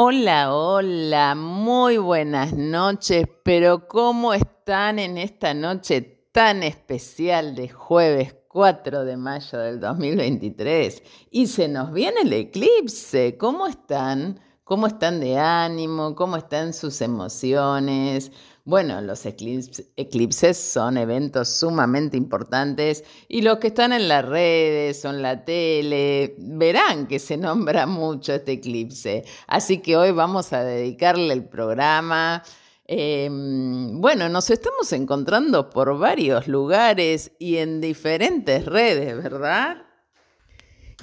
Hola, hola, muy buenas noches, pero ¿cómo están en esta noche tan especial de jueves 4 de mayo del 2023? Y se nos viene el eclipse, ¿cómo están? ¿Cómo están de ánimo? ¿Cómo están sus emociones? Bueno, los eclipses son eventos sumamente importantes y los que están en las redes o en la tele verán que se nombra mucho este eclipse. Así que hoy vamos a dedicarle el programa. Em, bueno, nos estamos encontrando por varios lugares y en diferentes redes, ¿verdad?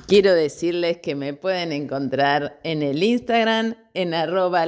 Quiero decirles que me pueden encontrar en el Instagram en arroba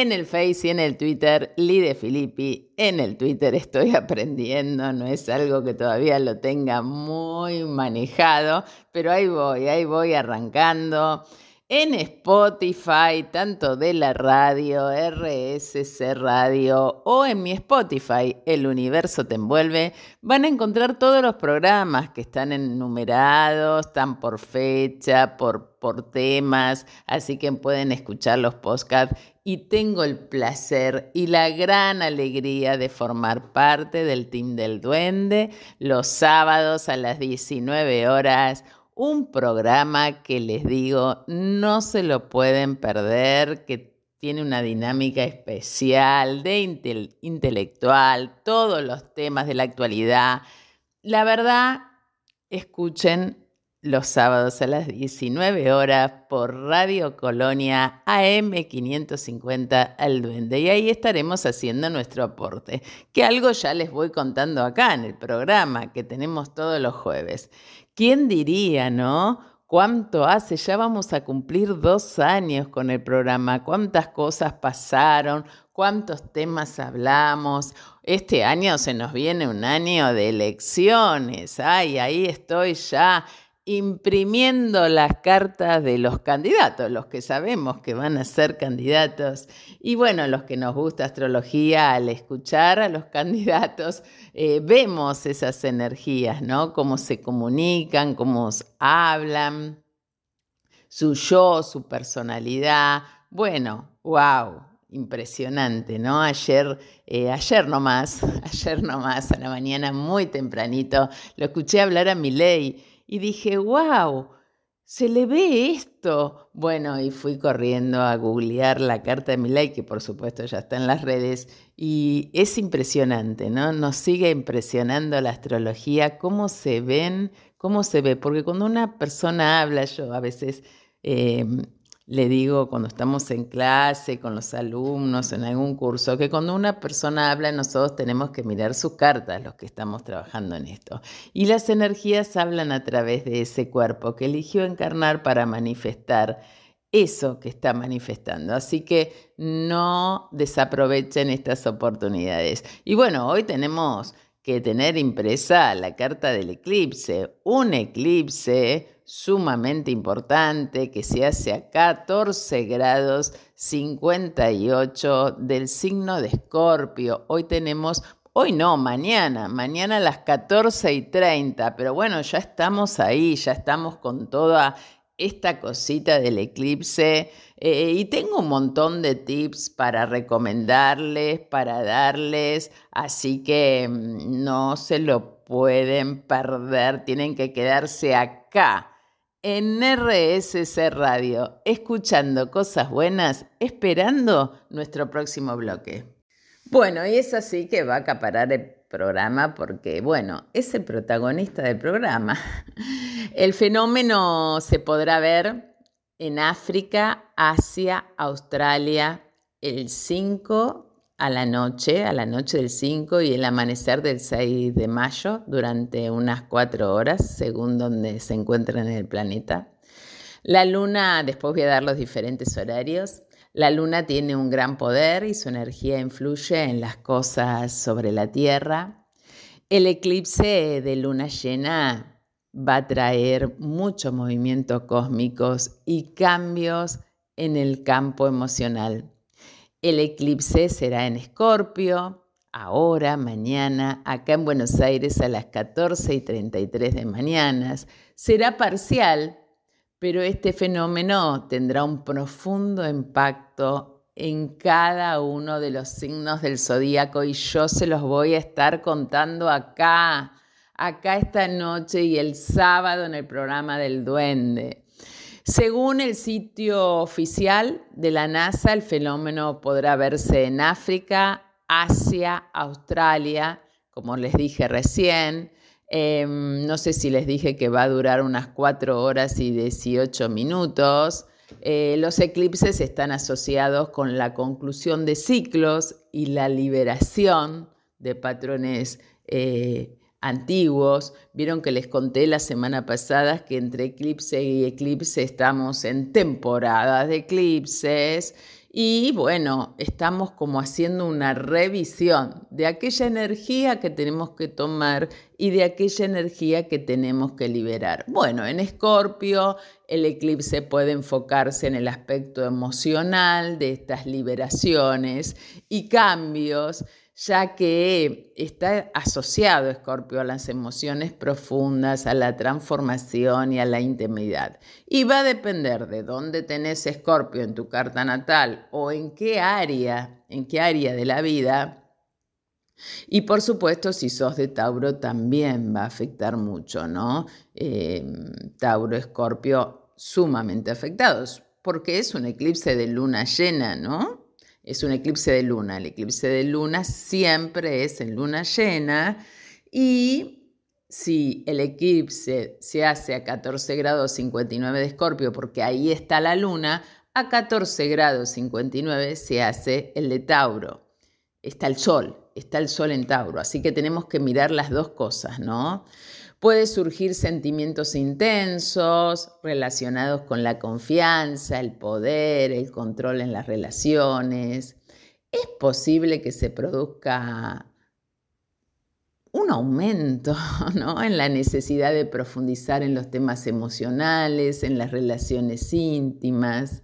en el Face y en el Twitter, Lide Filippi. En el Twitter estoy aprendiendo, no es algo que todavía lo tenga muy manejado, pero ahí voy, ahí voy arrancando en Spotify, tanto de la radio, RSC Radio o en mi Spotify, El Universo Te Envuelve, van a encontrar todos los programas que están enumerados, están por fecha, por, por temas, así que pueden escuchar los podcasts. Y tengo el placer y la gran alegría de formar parte del Team del Duende los sábados a las 19 horas un programa que les digo, no se lo pueden perder, que tiene una dinámica especial, de intelectual, todos los temas de la actualidad. La verdad, escuchen los sábados a las 19 horas por Radio Colonia AM550 Al Duende. Y ahí estaremos haciendo nuestro aporte, que algo ya les voy contando acá en el programa que tenemos todos los jueves. ¿Quién diría, no? ¿Cuánto hace? Ya vamos a cumplir dos años con el programa. ¿Cuántas cosas pasaron? ¿Cuántos temas hablamos? Este año se nos viene un año de elecciones. Ay, ahí estoy ya imprimiendo las cartas de los candidatos, los que sabemos que van a ser candidatos. Y bueno, los que nos gusta astrología, al escuchar a los candidatos, eh, vemos esas energías, ¿no? Cómo se comunican, cómo hablan, su yo, su personalidad. Bueno, wow, impresionante, ¿no? Ayer, eh, ayer nomás, ayer nomás, a la mañana muy tempranito, lo escuché hablar a mi ley y dije, wow, se le ve esto. Bueno, y fui corriendo a googlear la carta de Milay, que por supuesto ya está en las redes, y es impresionante, ¿no? Nos sigue impresionando la astrología, cómo se ven, cómo se ve, porque cuando una persona habla, yo a veces... Em, le digo cuando estamos en clase con los alumnos en algún curso que cuando una persona habla nosotros tenemos que mirar sus cartas, los que estamos trabajando en esto. Y las energías hablan a través de ese cuerpo que eligió encarnar para manifestar eso que está manifestando. Así que no desaprovechen estas oportunidades. Y bueno, hoy tenemos que tener impresa la carta del eclipse, un eclipse sumamente importante que se hace a 14 grados 58 del signo de Escorpio. Hoy tenemos, hoy no, mañana, mañana a las 14 y 30, pero bueno, ya estamos ahí, ya estamos con toda esta cosita del eclipse eh, y tengo un montón de tips para recomendarles, para darles, así que mm, no se lo pueden perder, tienen que quedarse acá en RSC Radio, escuchando cosas buenas, esperando nuestro próximo bloque. Bueno, y es así que va a acaparar el programa porque, bueno, es el protagonista del programa. El fenómeno se podrá ver en África, Asia, Australia, el 5 a la noche, a la noche del 5 y el amanecer del 6 de mayo durante unas cuatro horas, según donde se encuentran en el planeta. La luna, después voy a dar los diferentes horarios, la luna tiene un gran poder y su energía influye en las cosas sobre la Tierra. El eclipse de luna llena va a traer muchos movimientos cósmicos y cambios en el campo emocional. El eclipse será en Escorpio, ahora, mañana, acá en Buenos Aires a las 14 y 33 de mañana. Será parcial, pero este fenómeno tendrá un profundo impacto en cada uno de los signos del zodíaco y yo se los voy a estar contando acá, acá esta noche y el sábado en el programa del duende. Según el sitio oficial de la NASA, el fenómeno podrá verse en África, Asia, Australia, como les dije recién, Em, no sé si les dije que va a durar unas 4 horas y 18 minutos. Eh, los eclipses están asociados con la conclusión de ciclos y la liberación de patrones eh, antiguos. Vieron que les conté la semana pasada que entre eclipse y eclipse estamos en temporadas de eclipses y bueno, estamos como haciendo una revisión de aquella energía que tenemos que tomar y de aquella energía que tenemos que liberar. Bueno, en Escorpio el eclipse puede enfocarse en el aspecto emocional de estas liberaciones y cambios ya que está asociado Escorpio a las emociones profundas, a la transformación y a la intimidad. Y va a depender de dónde tenés Escorpio en tu carta natal o en qué área, en qué área de la vida. Y por supuesto, si sos de Tauro, también va a afectar mucho, ¿no? Em, Tauro, Escorpio, sumamente afectados, porque es un eclipse de luna llena, ¿no? Es un eclipse de luna. El eclipse de luna siempre es en luna llena y si el eclipse se hace a 14 grados 59 de Escorpio, porque ahí está la luna, a 14 grados 59 se hace el de Tauro. Está el sol, está el sol en Tauro, así que tenemos que mirar las dos cosas, ¿no? Puede surgir sentimientos intensos relacionados con la confianza, el poder, el control en las relaciones. Es posible que se produzca un aumento en la necesidad de profundizar en los temas emocionales, en las relaciones íntimas.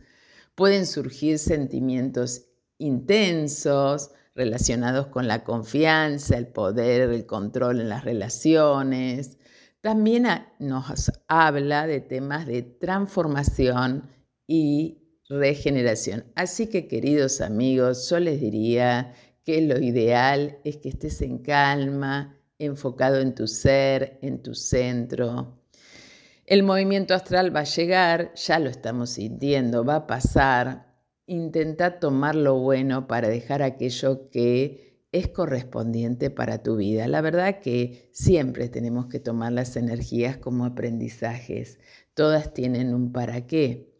Pueden surgir sentimientos intensos relacionados con la confianza, el poder, el control en las relaciones. También nos habla de temas de transformación y regeneración. Así que queridos amigos, yo les diría que lo ideal es que estés en calma, enfocado en tu ser, en tu centro. El movimiento astral va a llegar, ya lo estamos sintiendo, va a pasar. Intenta tomar lo bueno para dejar aquello que es correspondiente para tu vida. La verdad que siempre tenemos que tomar las energías como aprendizajes. Todas tienen un para qué.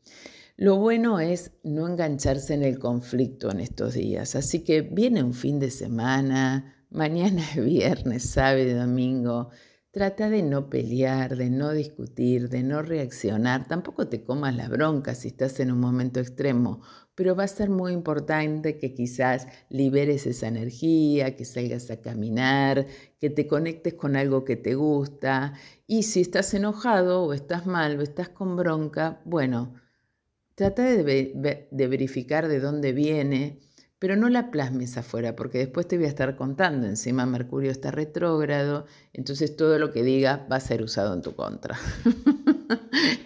Lo bueno es no engancharse en el conflicto en estos días. Así que viene un fin de semana, mañana es viernes, sábado, domingo. Trata de no pelear, de no discutir, de no reaccionar. Tampoco te comas la bronca si estás en un momento extremo pero va a ser muy importante que quizás liberes esa energía, que salgas a caminar, que te conectes con algo que te gusta. Y si estás enojado o estás mal o estás con bronca, bueno, trata de, de verificar de dónde viene pero no la plasmes afuera, porque después te voy a estar contando. Encima Mercurio está retrógrado, entonces todo lo que diga va a ser usado en tu contra.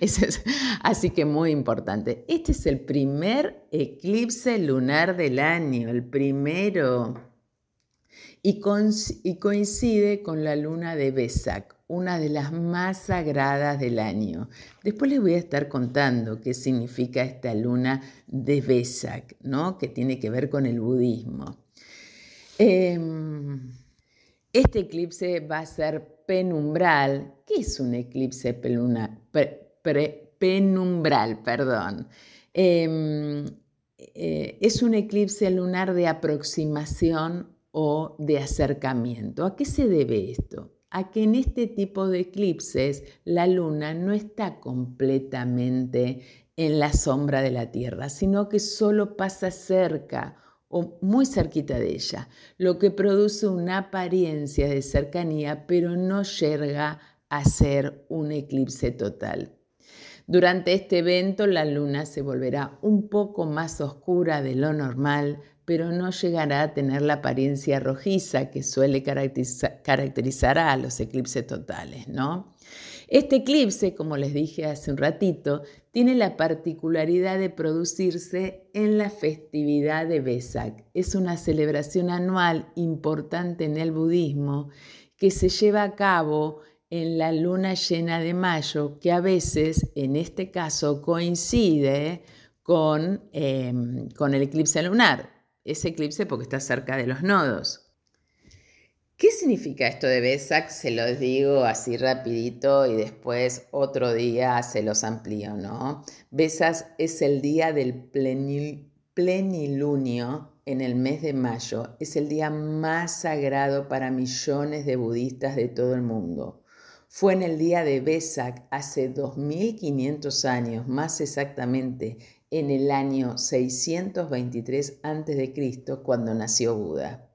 así que muy importante. Este es el primer eclipse lunar del año, el primero. Y, y coincide con la luna de Besak una de las más sagradas del año. Después les voy a estar contando qué significa esta luna de Vesak, ¿no? que tiene que ver con el budismo. Em, este eclipse va a ser penumbral. ¿Qué es un eclipse penumbral? Perdón. Em, eh, es un eclipse lunar de aproximación o de acercamiento. ¿A qué se debe esto? A que en este tipo de eclipses la luna no está completamente en la sombra de la Tierra, sino que solo pasa cerca o muy cerquita de ella, lo que produce una apariencia de cercanía, pero no llega a ser un eclipse total. Durante este evento la luna se volverá un poco más oscura de lo normal, pero no llegará a tener la apariencia rojiza que suele caracterizar a los eclipses totales, ¿no? Este eclipse, como les dije hace un ratito, tiene la particularidad de producirse en la festividad de Vesak. Es una celebración anual importante en el budismo que se lleva a cabo en la luna llena de mayo, que a veces, en este caso, coincide con, em, con el eclipse lunar. Ese eclipse porque está cerca de los nodos. ¿Qué significa esto de Besak? Se los digo así rapidito y después otro día se los amplío, ¿no? Besas es el día del plenilunio en el mes de mayo. Es el día más sagrado para millones de budistas de todo el mundo. Fue en el día de Besak hace 2500 años, más exactamente en el año 623 a.C., cuando nació Buda.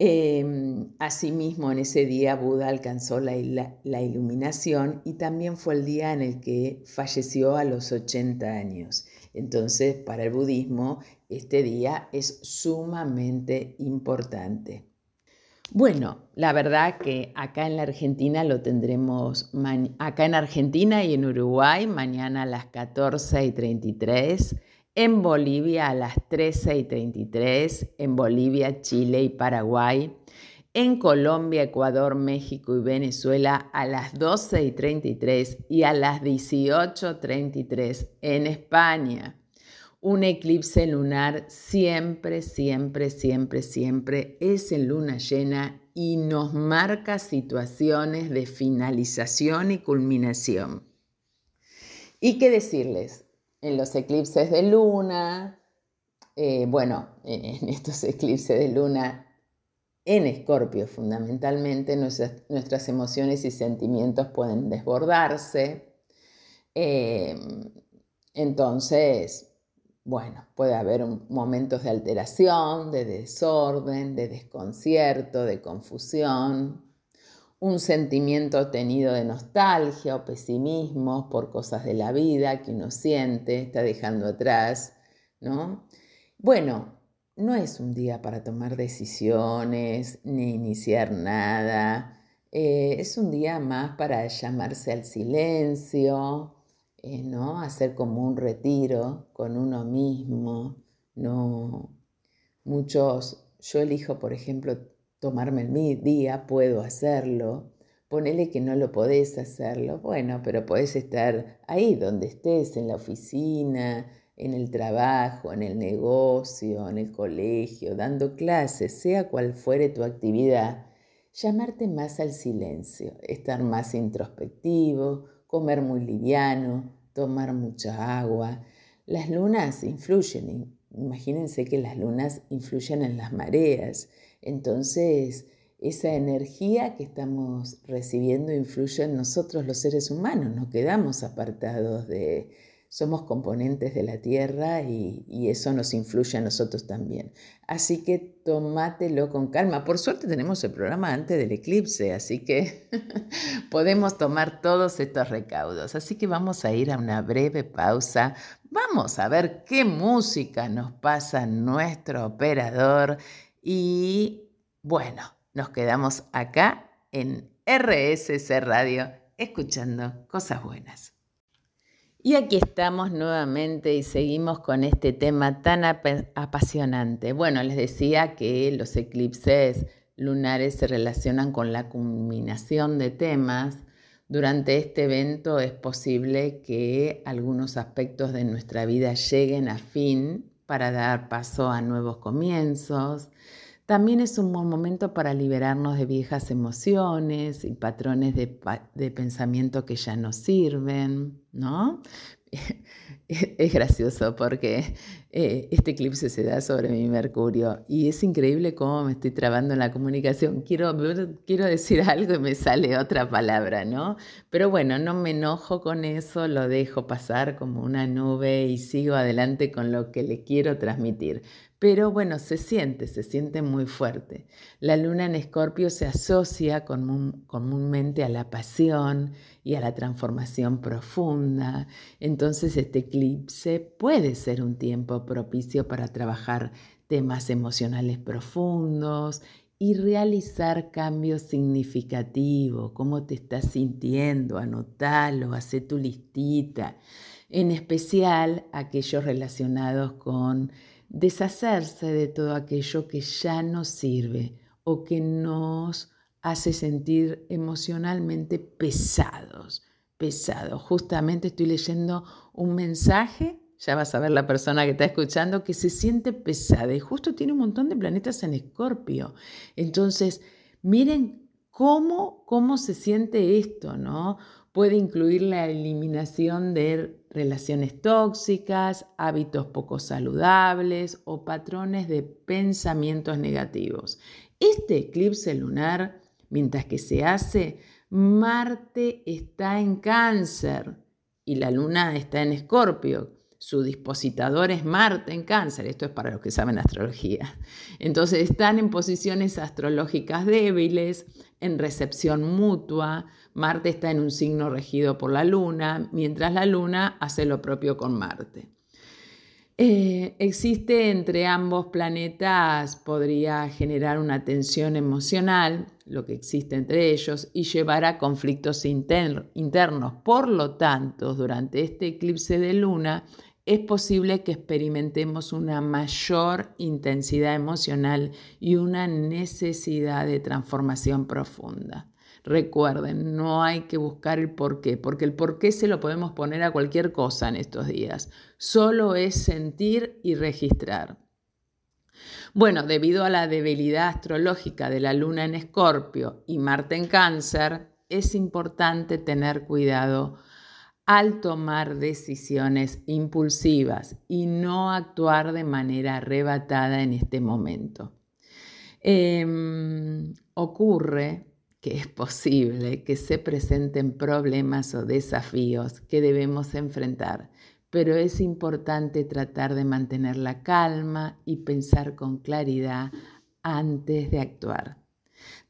Em, asimismo, en ese día Buda alcanzó la, la, iluminación y también fue el día en el que falleció a los 80 años. Entonces, para el budismo, este día es sumamente importante. Bueno, la verdad que acá en la Argentina lo tendremos, acá en Argentina y en Uruguay, mañana a las 14 y 33 en Bolivia a las 13 y 33, en Bolivia, Chile y Paraguay, en Colombia, Ecuador, México y Venezuela a las 12 y 33 y a las 18.33 en España. Un eclipse lunar siempre, siempre, siempre, siempre es en luna llena y nos marca situaciones de finalización y culminación. ¿Y qué decirles? en los eclipses de luna, eh, bueno, en estos eclipses de luna en Escorpio fundamentalmente, nuestras, emociones y sentimientos pueden desbordarse. Em, entonces, bueno, puede haber momentos de alteración, de desorden, de desconcierto, de confusión, un sentimiento tenido de nostalgia o pesimismo por cosas de la vida que uno siente, está dejando atrás, ¿no? Bueno, no es un día para tomar decisiones ni iniciar nada, eh, es un día más para llamarse al silencio, ¿no? Hacer como un retiro con uno mismo, ¿no? Muchos, yo elijo, por ejemplo, tomarme el día, puedo hacerlo. Ponele que no lo podés hacerlo, bueno, pero podés estar ahí donde estés, en la oficina, en el trabajo, en el negocio, en el colegio, dando clases, sea cual fuere tu actividad, llamarte más al silencio, estar más introspectivo, comer muy liviano, tomar mucha agua. Las lunas influyen, imagínense que las lunas influyen en las mareas entonces, esa energía que estamos recibiendo influye en nosotros los seres humanos, no quedamos apartados de, somos componentes de la Tierra y, eso nos influye a nosotros también. Así que tomátelo con calma. Por suerte tenemos el programa antes del eclipse, así que podemos tomar todos estos recaudos. Así que vamos a ir a una breve pausa. Vamos a ver qué música nos pasa nuestro operador y bueno, nos quedamos acá en RSC Radio escuchando cosas buenas. Y aquí estamos nuevamente y seguimos con este tema tan apasionante. Bueno, les decía que los eclipses lunares se relacionan con la culminación de temas. Durante este evento es posible que algunos aspectos de nuestra vida lleguen a fin para dar paso a nuevos comienzos. También es un buen momento para liberarnos de viejas emociones y patrones de, pensamiento que ya no sirven, ¿no? es gracioso porque eh, este eclipse se da sobre mi Mercurio y es increíble cómo me estoy trabando en la comunicación. Quiero, quiero decir algo y me sale otra palabra, ¿no? Pero bueno, no me enojo con eso, lo dejo pasar como una nube y sigo adelante con lo que le quiero transmitir. Pero bueno, se siente, se siente muy fuerte. La luna en escorpio se asocia comúnmente a la pasión y a la transformación profunda. Entonces este eclipse puede ser un tiempo propicio para trabajar temas emocionales profundos y realizar cambios significativos, cómo te estás sintiendo, anotalo, hace tu listita, en especial aquellos relacionados con deshacerse de todo aquello que ya no sirve o que nos hace sentir emocionalmente pesados, pesados. Justamente estoy leyendo un mensaje ya vas a ver la persona que está escuchando que se siente pesada y justo tiene un montón de planetas en escorpio. Entonces, miren cómo, cómo se siente esto, ¿no? Puede incluir la eliminación de relaciones tóxicas, hábitos poco saludables o patrones de pensamientos negativos. Este eclipse lunar, mientras que se hace, Marte está en cáncer y la luna está en escorpio, su dispositador es Marte en cáncer, esto es para los que saben astrología. Entonces están en posiciones astrológicas débiles, en recepción mutua, Marte está en un signo regido por la Luna, mientras la Luna hace lo propio con Marte. Eh, existe entre ambos planetas, podría generar una tensión emocional, lo que existe entre ellos, y llevar a conflictos internos. Por lo tanto, durante este eclipse de luna, es posible que experimentemos una mayor intensidad emocional y una necesidad de transformación profunda. Recuerden, no hay que buscar el porqué, porque el porqué se lo podemos poner a cualquier cosa en estos días. Solo es sentir y registrar. Bueno, debido a la debilidad astrológica de la luna en Escorpio y Marte en Cáncer, es importante tener cuidado al tomar decisiones impulsivas y no actuar de manera arrebatada en este momento. Em, ocurre que es posible que se presenten problemas o desafíos que debemos enfrentar, pero es importante tratar de mantener la calma y pensar con claridad antes de actuar.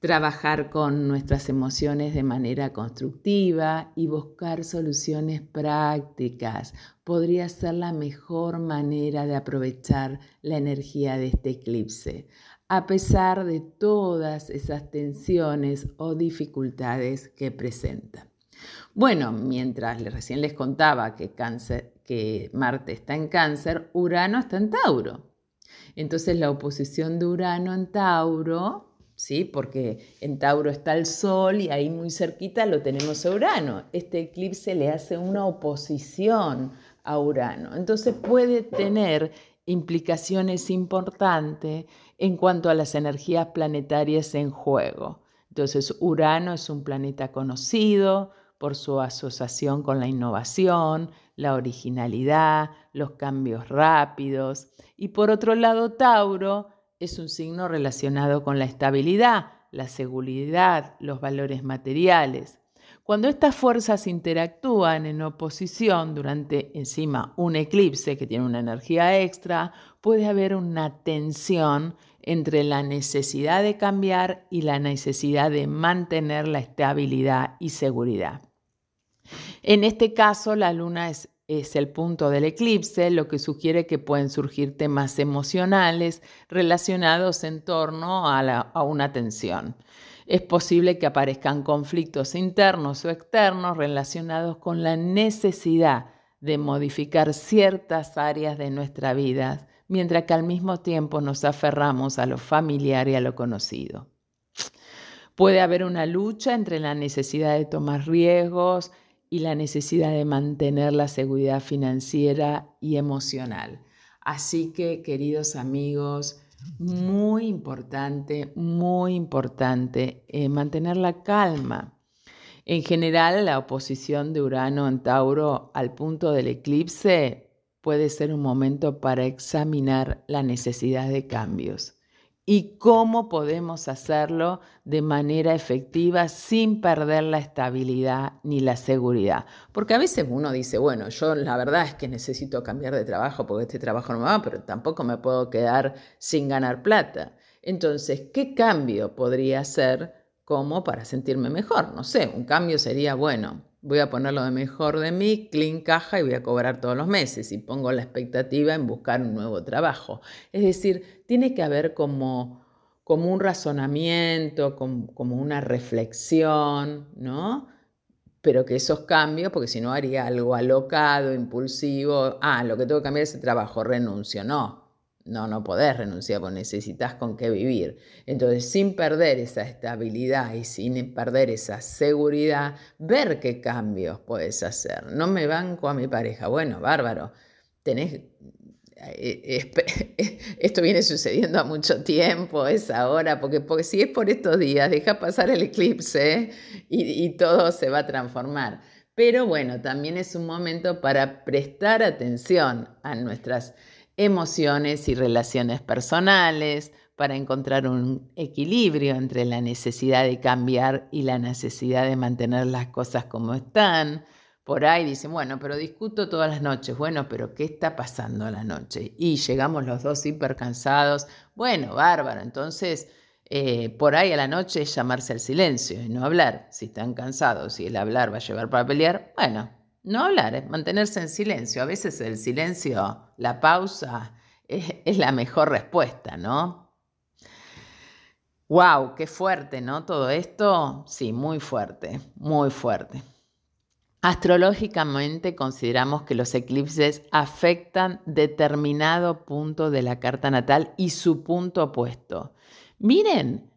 Trabajar con nuestras emociones de manera constructiva y buscar soluciones prácticas podría ser la mejor manera de aprovechar la energía de este eclipse, a pesar de todas esas tensiones o dificultades que presenta. Bueno, mientras recién les contaba que, Marte está en cáncer, Urano está en Tauro. Entonces la oposición de Urano en Tauro ¿sí? Porque en Tauro está el Sol y ahí muy cerquita lo tenemos a Urano. Este eclipse le hace una oposición a Urano. Entonces puede tener implicaciones importantes en cuanto a las energías planetarias en juego. Entonces Urano es un planeta conocido por su asociación con la innovación, la originalidad, los cambios rápidos. Y por otro lado, Tauro es un signo relacionado con la estabilidad, la seguridad, los valores materiales. Cuando estas fuerzas interactúan en oposición durante encima un eclipse que tiene una energía extra, puede haber una tensión entre la necesidad de cambiar y la necesidad de mantener la estabilidad y seguridad. En este caso, la luna es es el punto del eclipse, lo que sugiere que pueden surgir temas emocionales relacionados en torno a, una tensión. Es posible que aparezcan conflictos internos o externos relacionados con la necesidad de modificar ciertas áreas de nuestra vida, mientras que al mismo tiempo nos aferramos a lo familiar y a lo conocido. Puede haber una lucha entre la necesidad de tomar riesgos y la necesidad de mantener la seguridad financiera y emocional. Así que, queridos amigos, muy importante, muy importante eh, mantener la calma. En general, la oposición de Urano en Tauro al punto del eclipse puede ser un momento para examinar la necesidad de cambios y cómo podemos hacerlo de manera efectiva sin perder la estabilidad ni la seguridad. Porque a veces uno dice, bueno, yo la verdad es que necesito cambiar de trabajo porque este trabajo no me va, pero tampoco me puedo quedar sin ganar plata. Entonces, ¿qué cambio podría hacer como para sentirme mejor? No sé, un cambio sería, bueno, voy a poner lo de mejor de mí, clean caja y voy a cobrar todos los meses y pongo la expectativa en buscar un nuevo trabajo. Es decir, tiene que haber como, como un razonamiento, como, una reflexión, ¿no? Pero que esos cambios, porque si no haría algo alocado, impulsivo, ah, lo que tengo que cambiar es el trabajo, renuncio, no. No, no podés renunciar porque necesitas con qué vivir. Entonces, sin perder esa estabilidad y sin perder esa seguridad, ver qué cambios puedes hacer. No me banco a mi pareja. Bueno, bárbaro. Tenés, eh, esto viene sucediendo a mucho tiempo, es ahora, porque, porque si es por estos días, deja pasar el eclipse y todo se va a transformar. Pero bueno, también es un momento para prestar atención a nuestras emociones y relaciones personales, para encontrar un equilibrio entre la necesidad de cambiar y la necesidad de mantener las cosas como están. Por ahí dicen, bueno, pero discuto todas las noches. Bueno, pero ¿qué está pasando a la noche? Y llegamos los dos hiper cansados. Bueno, bárbaro. Entonces, eh, por ahí a la noche es llamarse al silencio y no hablar. Si están cansados y el hablar va a llevar para pelear, bueno, no hablar, mantenerse en silencio. A veces el silencio, la pausa, es, la mejor respuesta, ¿no? ¡Wow! ¡Qué fuerte, ¿no? Todo esto, sí, muy fuerte, muy fuerte. Astrológicamente consideramos que los eclipses afectan determinado punto de la carta natal y su punto opuesto. Miren,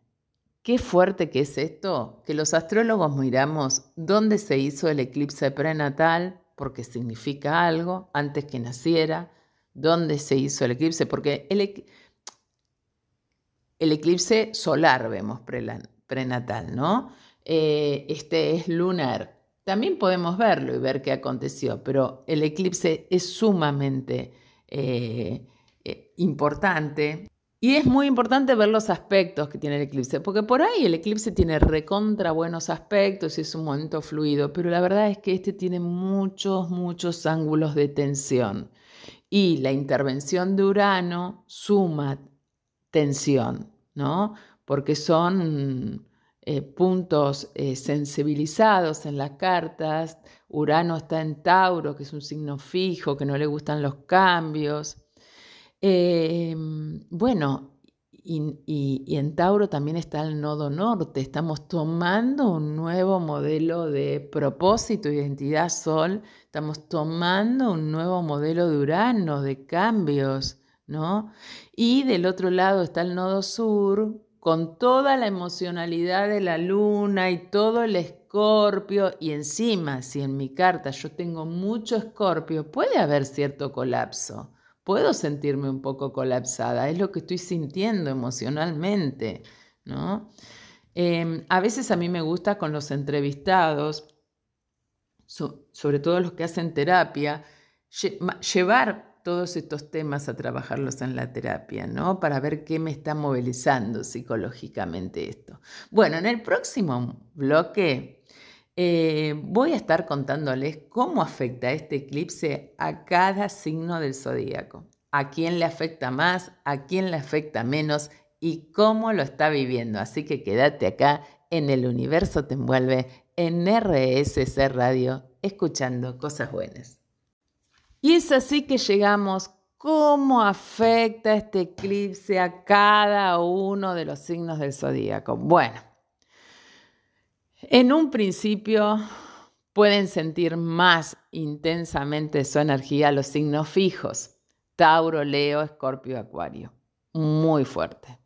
Qué fuerte que es esto, que los astrólogos miramos dónde se hizo el eclipse prenatal, porque significa algo, antes que naciera, dónde se hizo el eclipse, porque el, eclipse solar vemos prenatal, ¿no? Eh, este es lunar. También podemos verlo y ver qué aconteció, pero el eclipse es sumamente eh, eh, importante y es muy importante ver los aspectos que tiene el eclipse, porque por ahí el eclipse tiene recontra buenos aspectos y es un momento fluido, pero la verdad es que este tiene muchos, muchos ángulos de tensión. Y la intervención de Urano suma tensión, ¿no? Porque son eh, puntos eh, sensibilizados en las cartas. Urano está en Tauro, que es un signo fijo, que no le gustan los cambios. Em, bueno, y, en Tauro también está el nodo norte. Estamos tomando un nuevo modelo de propósito, identidad sol. Estamos tomando un nuevo modelo de Urano, de cambios, ¿no? Y del otro lado está el nodo sur, con toda la emocionalidad de la luna y todo el escorpio. Y encima, si en mi carta yo tengo mucho escorpio, puede haber cierto colapso puedo sentirme un poco colapsada, es lo que estoy sintiendo emocionalmente, ¿no? Em, a veces a mí me gusta con los entrevistados, sobre todo los que hacen terapia, llevar todos estos temas a trabajarlos en la terapia, ¿no? Para ver qué me está movilizando psicológicamente esto. Bueno, en el próximo bloque eh, voy a estar contándoles cómo afecta este eclipse a cada signo del zodíaco, a quién le afecta más, a quién le afecta menos y cómo lo está viviendo. Así que quédate acá en el universo te envuelve en RSC Radio, escuchando cosas buenas. Y es así que llegamos cómo afecta este eclipse a cada uno de los signos del zodíaco. Bueno, en un principio pueden sentir más intensamente su energía los signos fijos, Tauro, Leo, Escorpio, Acuario. Muy fuerte.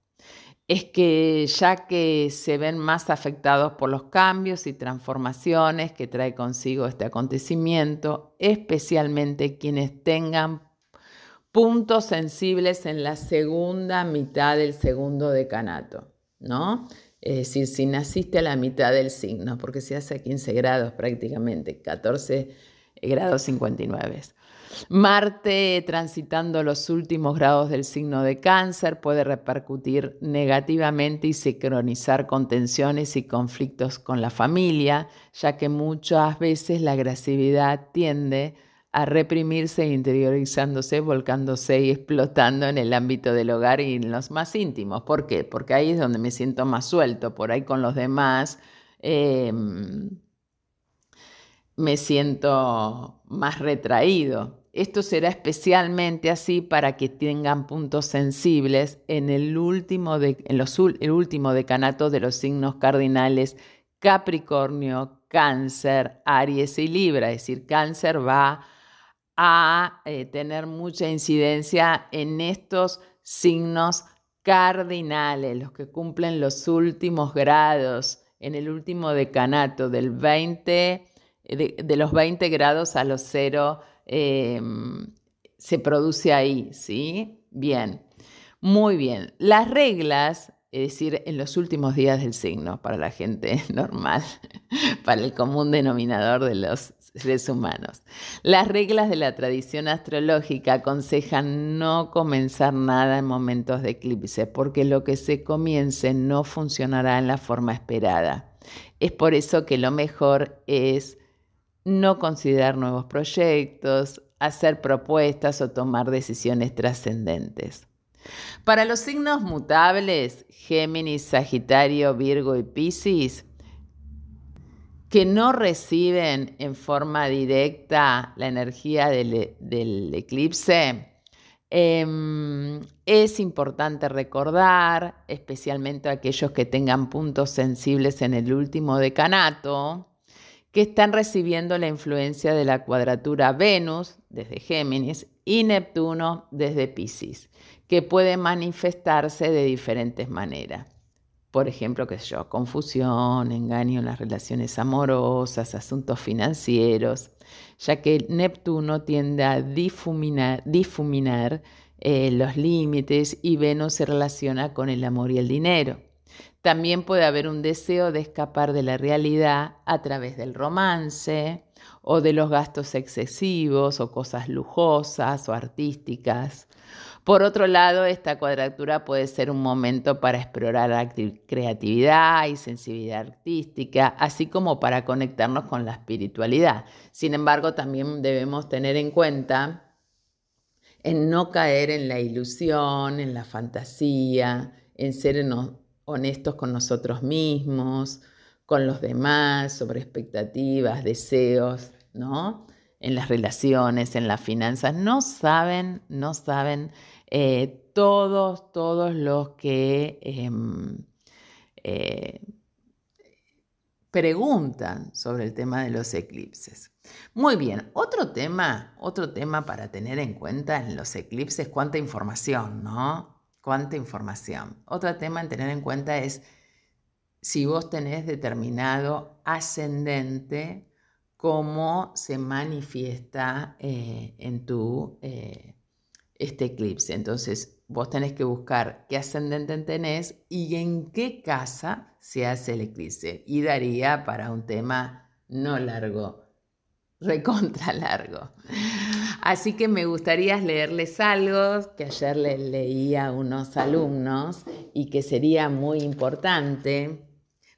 Es que ya que se ven más afectados por los cambios y transformaciones que trae consigo este acontecimiento, especialmente quienes tengan puntos sensibles en la segunda mitad del segundo decanato, ¿no? Es decir, si naciste a la mitad del signo, porque se hace a 15 grados prácticamente, 14 grados 59. Marte transitando los últimos grados del signo de cáncer puede repercutir negativamente y sincronizar con tensiones y conflictos con la familia, ya que muchas veces la agresividad tiende a reprimirse, interiorizándose, volcándose y explotando en el ámbito del hogar y en los más íntimos. ¿Por qué? Porque ahí es donde me siento más suelto, por ahí con los demás em, me siento más retraído. Esto será especialmente así para que tengan puntos sensibles en el último, de, en los, el último decanato de los signos cardinales Capricornio, Cáncer, Aries y Libra. Es decir, Cáncer va a eh, tener mucha incidencia en estos signos cardinales, los que cumplen los últimos grados en el último decanato del 20, de, los 20 grados a los 0 Em, se produce ahí, ¿sí? Bien, muy bien. Las reglas, es decir, en los últimos días del signo, para la gente normal, para el común denominador de los seres humanos. Las reglas de la tradición astrológica aconsejan no comenzar nada en momentos de eclipse, porque lo que se comience no funcionará en la forma esperada. Es por eso que lo mejor es no considerar nuevos proyectos, hacer propuestas o tomar decisiones trascendentes. Para los signos mutables, Géminis, Sagitario, Virgo y Piscis, que no reciben en forma directa la energía del, eclipse, em, es importante recordar, especialmente aquellos que tengan puntos sensibles en el último decanato, que están recibiendo la influencia de la cuadratura Venus desde Géminis y Neptuno desde Pisces, que puede manifestarse de diferentes maneras. Por ejemplo, qué sé yo, confusión, engaño en las relaciones amorosas, asuntos financieros, ya que Neptuno tiende a difuminar, eh, los límites y Venus se relaciona con el amor y el dinero. También puede haber un deseo de escapar de la realidad a través del romance o de los gastos excesivos o cosas lujosas o artísticas. Por otro lado, esta cuadratura puede ser un momento para explorar la creatividad y sensibilidad artística, así como para conectarnos con la espiritualidad. Sin embargo, también debemos tener en cuenta en no caer en la ilusión, en la fantasía, en ser honestos con nosotros mismos, con los demás, sobre expectativas, deseos, ¿no? En las relaciones, en las finanzas. No saben, no saben eh, todos, todos los que em, eh, preguntan sobre el tema de los eclipses. Muy bien, otro tema, otro tema para tener en cuenta en los eclipses, cuánta información, ¿no? cuánta información. Otro tema en tener en cuenta es si vos tenés determinado ascendente, cómo se manifiesta eh, en tu este eclipse. Entonces, vos tenés que buscar qué ascendente tenés y en qué casa se hace el eclipse. Y daría para un tema no largo, recontra largo. Así que me gustaría leerles algo que ayer le leí a unos alumnos y que sería muy importante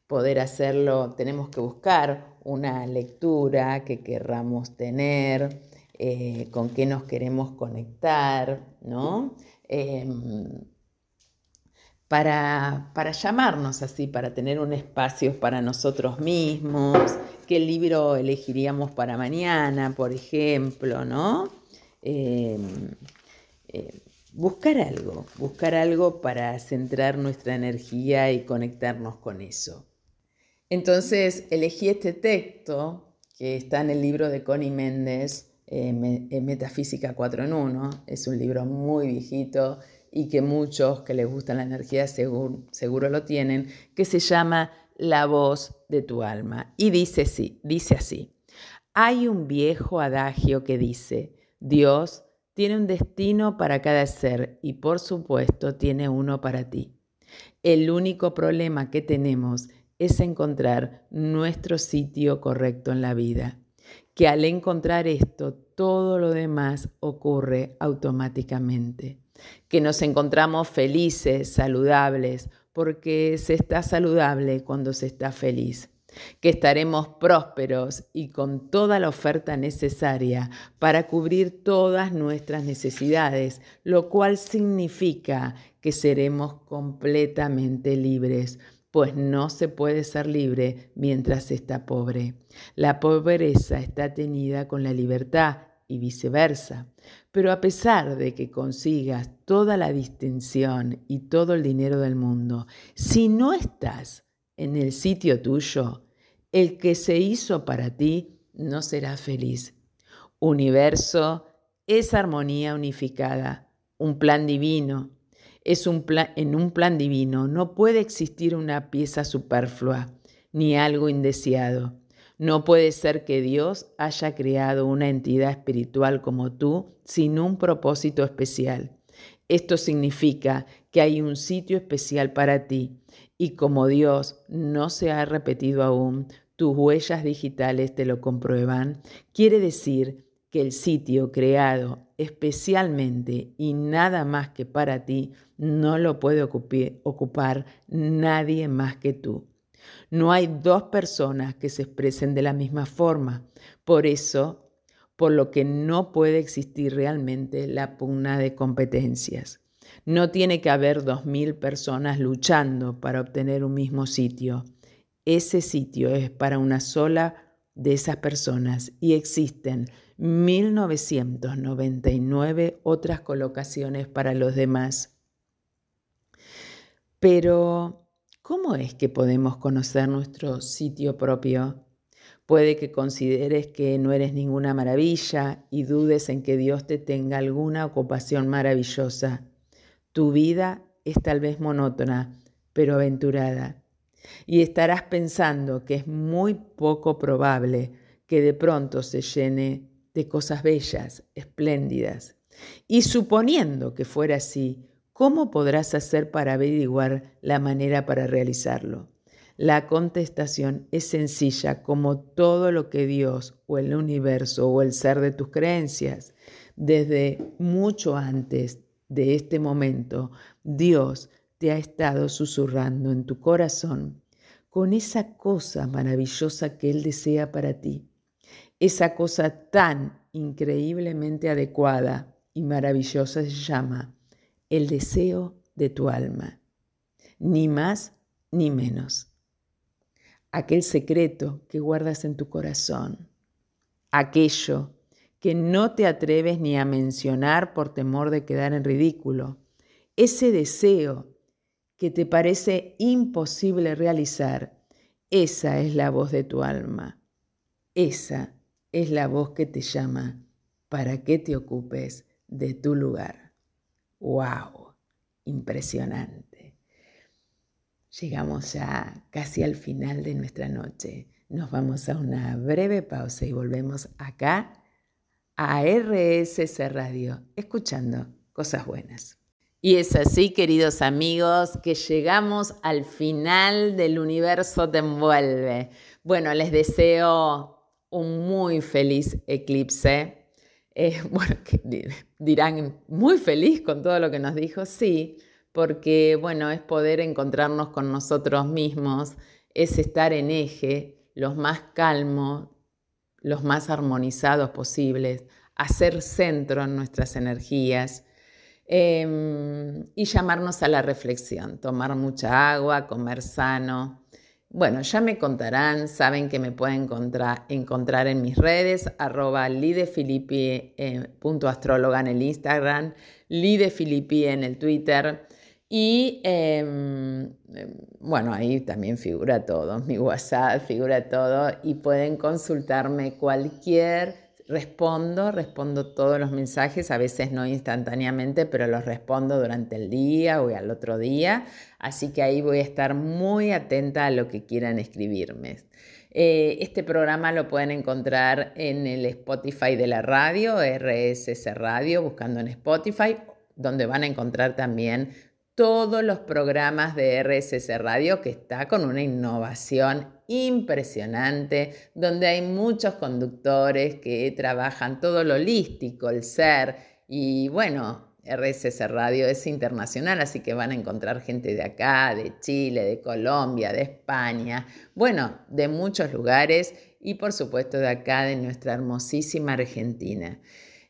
poder hacerlo. Tenemos que buscar una lectura que querramos tener, eh, con qué nos queremos conectar, ¿no? Em, para, para llamarnos así, para tener un espacio para nosotros mismos, qué libro elegiríamos para mañana, por ejemplo, ¿no? Em, eh, buscar algo, buscar algo para centrar nuestra energía y conectarnos con eso. Entonces elegí este texto que está en el libro de Connie Méndez, eh, Metafísica 4 en 1. Es un libro muy viejito y que muchos que les gusta la energía seguro, seguro lo tienen, que se llama La voz de tu alma. Y dice, sí, dice así, hay un viejo adagio que dice, Dios tiene un destino para cada ser y por supuesto tiene uno para ti. El único problema que tenemos es encontrar nuestro sitio correcto en la vida, que al encontrar esto todo lo demás ocurre automáticamente, que nos encontramos felices, saludables, porque se está saludable cuando se está feliz. Que estaremos prósperos y con toda la oferta necesaria para cubrir todas nuestras necesidades, lo cual significa que seremos completamente libres, pues no se puede ser libre mientras está pobre. La pobreza está tenida con la libertad y viceversa. Pero a pesar de que consigas toda la distinción y todo el dinero del mundo, si no estás en el sitio tuyo, el que se hizo para ti no será feliz. Universo es armonía unificada, un plan divino. Es un plan, en un plan divino no puede existir una pieza superflua ni algo indeseado. No puede ser que Dios haya creado una entidad espiritual como tú sin un propósito especial. Esto significa que hay un sitio especial para ti y como Dios no se ha repetido aún, tus huellas digitales te lo comprueban, quiere decir que el sitio creado especialmente y nada más que para ti no lo puede ocupar nadie más que tú. No hay dos personas que se expresen de la misma forma. Por eso, por lo que no puede existir realmente la pugna de competencias. No tiene que haber dos mil personas luchando para obtener un mismo sitio. Ese sitio es para una sola de esas personas y existen 1999 otras colocaciones para los demás. Pero ¿Cómo es que podemos conocer nuestro sitio propio? Puede que consideres que no eres ninguna maravilla y dudes en que Dios te tenga alguna ocupación maravillosa. Tu vida es tal vez monótona, pero aventurada. Y estarás pensando que es muy poco probable que de pronto se llene de cosas bellas, espléndidas. Y suponiendo que fuera así, ¿Cómo podrás hacer para averiguar la manera para realizarlo? La contestación es sencilla como todo lo que Dios o el universo o el ser de tus creencias. Desde mucho antes de este momento, Dios te ha estado susurrando en tu corazón con esa cosa maravillosa que Él desea para ti. Esa cosa tan increíblemente adecuada y maravillosa se llama el deseo de tu alma, ni más ni menos. Aquel secreto que guardas en tu corazón, aquello que no te atreves ni a mencionar por temor de quedar en ridículo, ese deseo que te parece imposible realizar, esa es la voz de tu alma, esa es la voz que te llama para que te ocupes de tu lugar. ¡Wow! Impresionante. Llegamos ya casi al final de nuestra noche. Nos vamos a una breve pausa y volvemos acá a RSS Radio, escuchando cosas buenas. Y es así, queridos amigos, que llegamos al final del universo te envuelve. Bueno, les deseo un muy feliz eclipse. Eh, bueno, dirán, muy feliz con todo lo que nos dijo, sí, porque bueno, es poder encontrarnos con nosotros mismos, es estar en eje, los más calmos, los más armonizados posibles, hacer centro en nuestras energías em, y llamarnos a la reflexión, tomar mucha agua, comer sano, bueno, ya me contarán, saben que me pueden encontrar, en mis redes, arroba lidefilippi.astróloga en el Instagram, lidefilippi en el Twitter y em, bueno, ahí también figura todo, mi WhatsApp figura todo y pueden consultarme cualquier respondo, respondo todos los mensajes, a veces no instantáneamente, pero los respondo durante el día o al otro día, así que ahí voy a estar muy atenta a lo que quieran escribirme. Eh, este programa lo pueden encontrar en el Spotify de la radio, RSS Radio, buscando en Spotify, donde van a encontrar también todos los programas de RSS Radio, que está con una innovación impresionante, donde hay muchos conductores que trabajan todo lo holístico, el ser, y bueno, RSS Radio es internacional, así que van a encontrar gente de acá, de Chile, de Colombia, de España, bueno, de muchos lugares y por supuesto de acá, de nuestra hermosísima Argentina.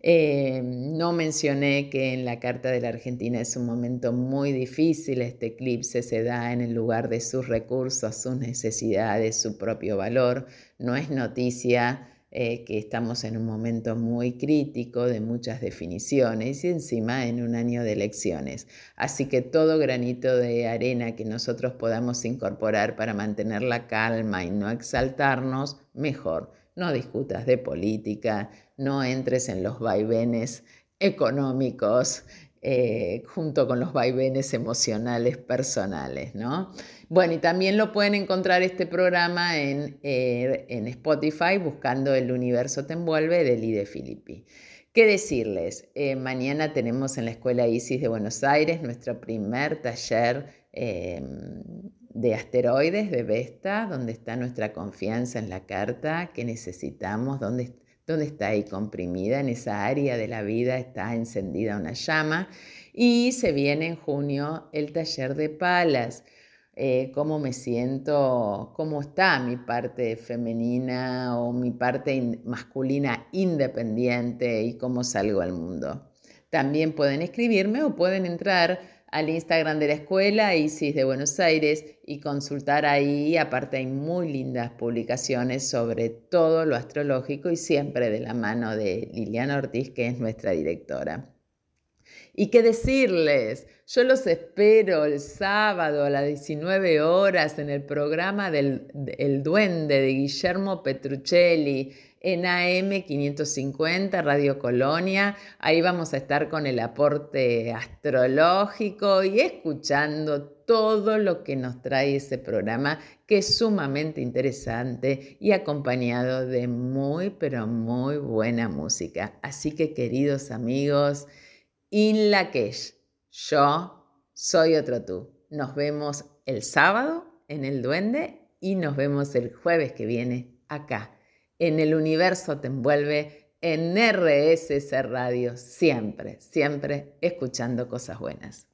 Eh, no mencioné que en la Carta de la Argentina es un momento muy difícil, este eclipse se da en el lugar de sus recursos, sus necesidades, su propio valor, no es noticia eh, que estamos en un momento muy crítico de muchas definiciones y encima en un año de elecciones. Así que todo granito de arena que nosotros podamos incorporar para mantener la calma y no exaltarnos, mejor. No discutas de política, no entres en los vaivenes económicos, eh, junto con los vaivenes emocionales personales, ¿no? Bueno, y también lo pueden encontrar este programa en, eh, en Spotify buscando El Universo Te Envuelve de Lide Filippi. ¿Qué decirles? Eh, mañana tenemos en la Escuela ISIS de Buenos Aires nuestro primer taller de asteroides de Vesta, donde está nuestra confianza en la carta que necesitamos, donde donde está ahí comprimida, en esa área de la vida está encendida una llama. Y se viene en junio el taller de palas. Eh, cómo me siento, cómo está mi parte femenina o mi parte masculina independiente y cómo salgo al mundo. También pueden escribirme o pueden entrar al Instagram de la escuela, Isis de Buenos Aires, y consultar ahí. Aparte hay muy lindas publicaciones sobre todo lo astrológico y siempre de la mano de Liliana Ortiz, que es nuestra directora. ¿Y qué decirles? Yo los espero el sábado a las 19 horas en el programa del El Duende de Guillermo Petruccelli en AM 550 Radio Colonia. Ahí vamos a estar con el aporte astrológico y escuchando todo lo que nos trae ese programa que es sumamente interesante y acompañado de muy pero muy buena música. Así que queridos amigos, In Lakesh, yo soy otro tú. Nos vemos el sábado en el Duende y nos vemos el jueves que viene acá en el universo te envuelve en RSS Radio, siempre, siempre escuchando cosas buenas.